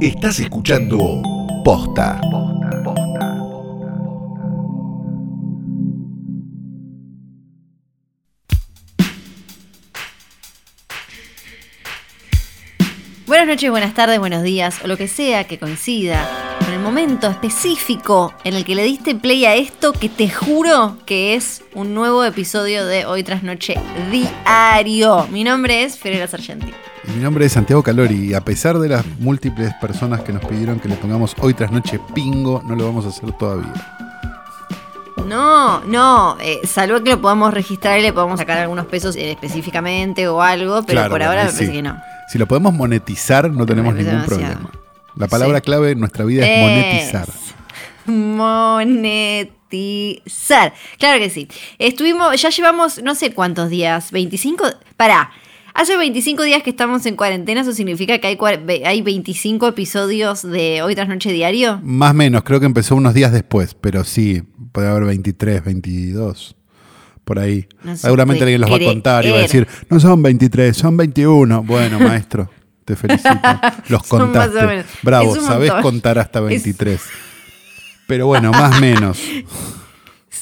Estás escuchando Posta. Buenas noches, buenas tardes, buenos días, o lo que sea que coincida con el momento específico en el que le diste play a esto que te juro que es un nuevo episodio de Hoy tras Noche Diario. Mi nombre es Ferreira Sargenti. Y Mi nombre es Santiago Calori y a pesar de las múltiples personas que nos pidieron que le pongamos hoy tras noche pingo, no lo vamos a hacer todavía. No, no, eh, salvo que lo podamos registrar y le podamos sacar algunos pesos eh, específicamente o algo, pero Claro, por ahora me sí. parece que no. Si lo podemos monetizar, no tenemos ningún demasiado. problema. La palabra Sí. clave en nuestra vida es monetizar. Monetizar. Claro que sí. Estuvimos, ya llevamos no sé cuántos días, 25. Pará. Hace 25 días que estamos en cuarentena, eso significa que hay, hay 25 episodios de Hoy tras Noche Diario. Más o menos, creo que empezó unos días después, pero sí, puede haber 23, 22, por ahí. No Seguramente alguien los va a contar y va a decir, no son 23, son 21. Bueno, maestro, te felicito. Los contaste. Bravo, sabés contar hasta 23. Pero bueno, más o menos.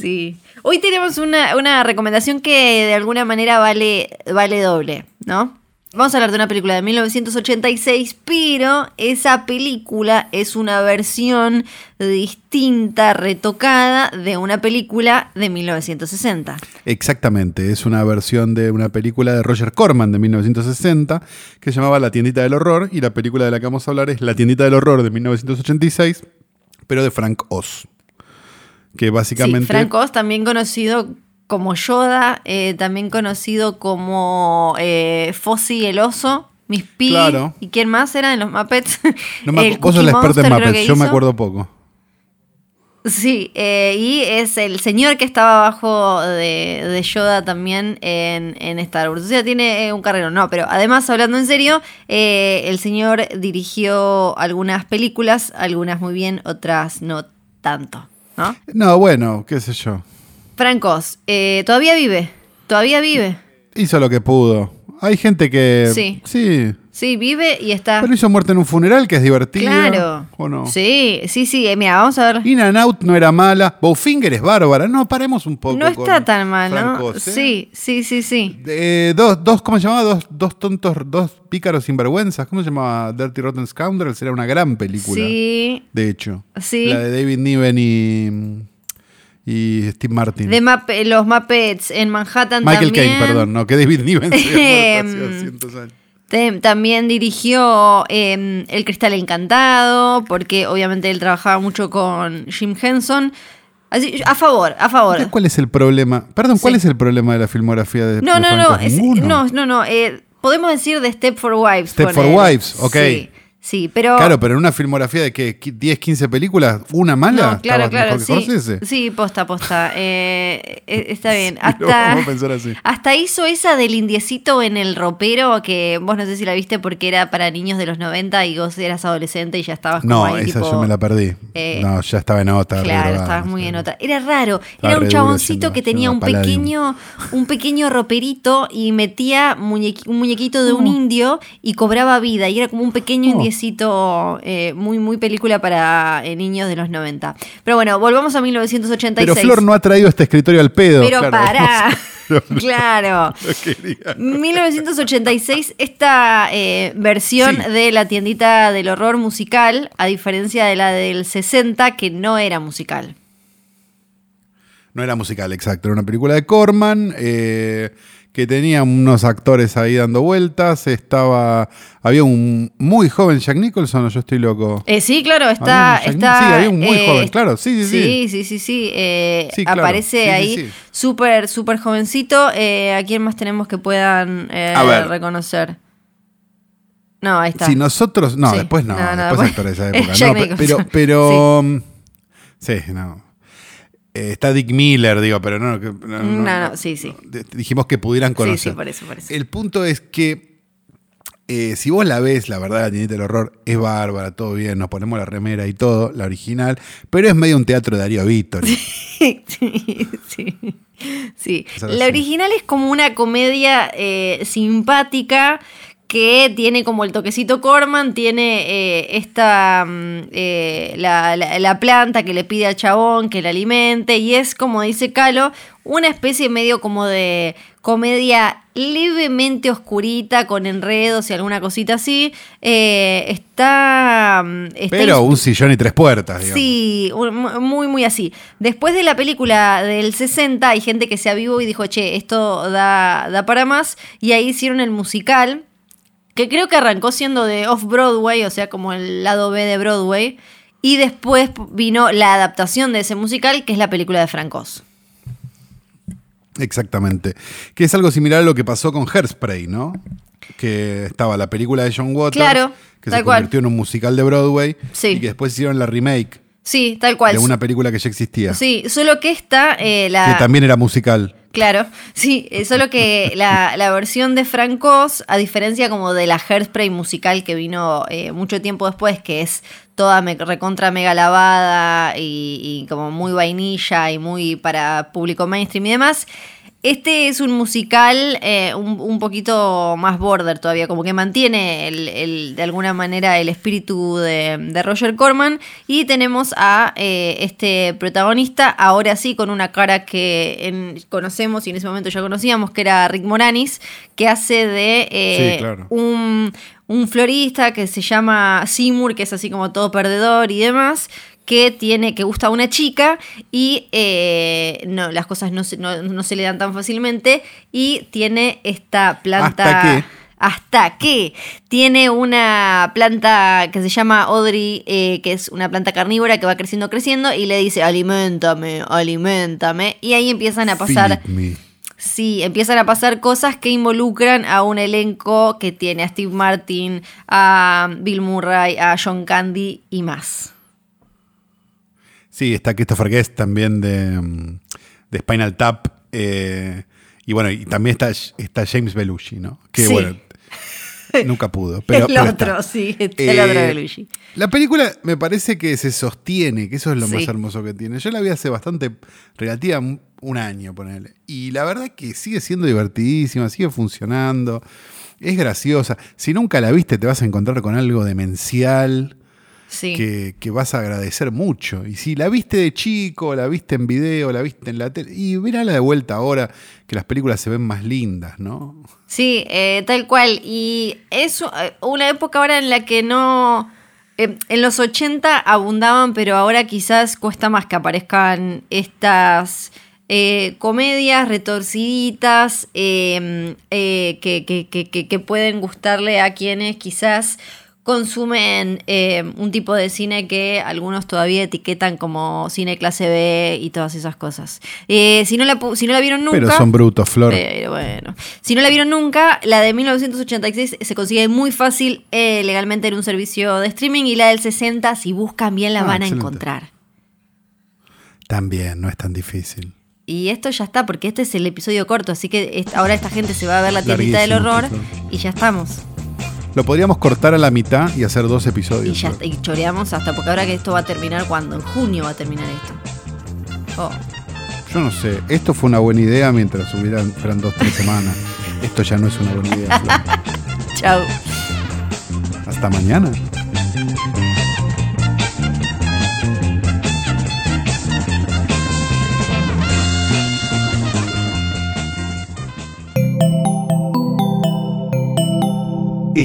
Sí. Hoy tenemos una, una recomendación que de alguna manera vale, vale doble, ¿no? Vamos a hablar de una película de 1986, pero esa película es una versión distinta, retocada de una película de 1960. Exactamente, es una versión de una película de Roger Corman de 1960 que se llamaba La tiendita del horror y la película de la que vamos a hablar es La tiendita del horror de 1986, pero de Frank Oz. Que básicamente... Sí, Frank Oz, también conocido como Yoda, eh, también conocido como eh, Fozzie el oso, Piggy. Claro. ¿Y quién más era en los Muppets? no me El vos sos Cookie la experta en Muppets, yo me acuerdo poco. Sí, eh, y es el señor que estaba abajo de, de Yoda también en, en Star Wars. O sea, tiene eh, un carrero, no, pero además, hablando en serio, eh, el señor dirigió algunas películas, algunas muy bien, otras no tanto, ¿no? No, bueno, qué sé yo. Frank Oz, eh, todavía vive, todavía vive. Hizo lo que pudo. Hay gente que... Sí. Sí. Sí, vive y está... Pero hizo muerte en un funeral, que es divertido. Claro. ¿O no? Sí, sí, sí. eh, mira, vamos a ver. In and Out no era mala. Bowfinger es bárbara. No, paremos un poco. No está tan mal, ¿no? ¿eh? Sí, sí, sí, sí. Eh, dos, dos, ¿cómo se llamaba? Dos, dos tontos, dos pícaros sinvergüenzas. ¿Cómo se llamaba? Dirty Rotten Scoundrels. Era una gran película. Sí. De hecho. Sí. La de David Niven y, y Steve Martin. De los Muppets en Manhattan Michael también. Caine, perdón. No, que David Niven se había muerto hace Em, 200 años. También dirigió eh, El Cristal Encantado, porque obviamente él trabajaba mucho con Jim Henson. Así, a favor, a favor. ¿Cuál es el problema? Perdón, ¿cuál Sí. es el problema de la filmografía de No, no, no, es- no, no, no. eh, podemos decir de Step for Wives. Step for. Wives, ok. Sí, sí, pero... Claro, pero en una filmografía de que 10, 15 películas, una mala, No, claro, claro, mejor que sí. Sí, posta, posta. Eh, eh, está bien. Sí, Hasta, pensar así. hasta hizo esa del indiecito en el ropero, que vos no sé si la viste porque era para niños de los 90 y vos eras adolescente y ya estabas como No, ahí, esa tipo, yo me la perdí. eh, no, ya estaba en otra. Claro, estabas muy sí. en otra. Era raro. Estaba Era un chaboncito yendo- que tenía un pequeño, un pequeño roperito y metía muñequi- un muñequito de un Oh. indio y cobraba vida. Y era como un pequeño Oh. indiecito eh, muy, muy película para eh, niños de los 90. Pero bueno, volvamos a 1986. Pero Flor no ha traído este escritorio al pedo. Pero claro, pará. no claro. quería. 1986, esta eh, versión Sí. de la tiendita del horror musical, a diferencia de la del 60, que no era musical. No era musical, exacto. Era una película de Corman eh, que tenía unos actores ahí dando vueltas. Estaba. Había un muy joven Jack Nicholson, o yo estoy loco. Eh, sí, claro, está. Había está sí, había un muy eh, joven, claro, sí, sí, sí. Sí, sí, sí, sí, eh, Sí, claro, aparece sí, ahí sí. súper, súper jovencito. Eh, ¿A quién más tenemos que puedan eh, A ver. reconocer? No, ahí está. Si nosotros. No, Sí. después no. No, no, después después- actores de esa época. Jack No, pe- pero. Pero mm, sí. no. Eh, está Dick Miller, digo, pero no. que- no, No, no, sí, sí. D- Dijimos que pudieran Sí, conocer. sí, por eso, por eso. El punto es que eh, si vos la ves, la verdad, la tiendita del horror es bárbara, todo bien, nos ponemos la remera y todo, la original, pero es medio un teatro de Darío Víctor. sí, sí. Sí. La original es como una comedia eh, simpática que tiene como el toquecito Corman, tiene eh, esta mm, eh, la, la- la planta que le pide al chabón que la alimente y es como dice Calo, una especie medio como de comedia levemente oscurita con enredos y alguna cosita así. Eh, está, mm, está Pero un sillón y tres puertas, digamos. Sí, muy, muy así. Después de la película del 60, hay gente que se avivó y dijo, che, esto da, da para más. Y ahí hicieron el musical, que creo que arrancó siendo de Off-Broadway, o sea, como el lado B de Broadway. Y después vino la adaptación de ese musical, que es la película de Frank Oz. Exactamente. Que es algo similar a lo que pasó con Hairspray, ¿no? Que estaba la película de John Waters, Claro, que se cual. convirtió en un musical de Broadway, Sí. y que después hicieron la remake Sí, tal cual. de una película que ya existía, Sí, solo que esta, eh, la... que también era musical. Claro, sí, eh, solo que la, la versión de Frank Oz, a diferencia como de la Hairspray musical que vino eh, mucho tiempo después, que es toda me- recontra mega lavada y, y como muy vainilla y muy para público mainstream y demás, este es un musical eh, un, un poquito más border todavía, como que mantiene el- el- de alguna manera el espíritu de, de Roger Corman y tenemos a eh, este protagonista, ahora sí, con una cara que en- conocemos y en ese momento ya conocíamos, que era Rick Moranis, que hace de eh, Sí, claro. un, un florista que se llama Seymour, que es así como todo perdedor y demás, que tiene, que gusta a una chica y eh, no, las cosas no se, no, no se le dan tan fácilmente y tiene esta planta. ¿Hasta qué? Hasta que tiene una planta que se llama Audrey, eh, que es una planta carnívora que va creciendo, creciendo, y le dice, alimentame, alimentame. Y ahí empiezan a pasar Feed me. Sí, empiezan a pasar cosas que involucran a un elenco que tiene a Steve Martin, a Bill Murray, a John Candy y más. Sí, está Christopher Guest también de, mm, de Spinal Tap. eh, y bueno, y también está, está James Belushi, ¿no? Que Sí. bueno, nunca pudo. Pero, el otro, sí, el Eh, otro de Luigi. La película me parece que se sostiene, que eso es lo Sí. más hermoso que tiene. Yo la vi hace bastante, relativa, un- año, ponele. Y la verdad que sigue siendo divertidísima, sigue funcionando, es graciosa. Si nunca la viste, te vas a encontrar con algo demencial Sí. que, que vas a agradecer mucho. Y si la viste de chico, la viste en video, la viste en la tele, y mirala de vuelta ahora, que las películas se ven más lindas, ¿no? Sí, eh, tal cual. Y es eh, una época ahora en la que no... eh, en los 80 abundaban, pero ahora quizás cuesta más que aparezcan estas eh, comedias retorciditas eh, eh, que, que- que- que- que pueden gustarle a quienes quizás consumen eh, un tipo de cine que algunos todavía etiquetan como cine clase B y todas esas cosas. Eh, si, no la, si no la vieron nunca... Pero son brutos, Flor. Pero bueno. Si no la vieron nunca, la de 1986 se consigue muy fácil eh, legalmente en un servicio de streaming y la del 60, si buscan bien, la Ah, van a encontrar. También, no es tan difícil. Y esto ya está, porque este es el episodio corto, así que ahora esta gente se va a ver la tiendita del horror y ya estamos. Lo podríamos cortar a la mitad y hacer dos Y episodios. ya Flor. y choreamos hasta porque ahora que esto va a terminar cuando, en junio va a terminar esto. Oh. Yo no sé, esto fue una buena idea mientras hubieran, fueran dos, tres semanas. Esto ya no es una buena idea. Chao. Hasta mañana.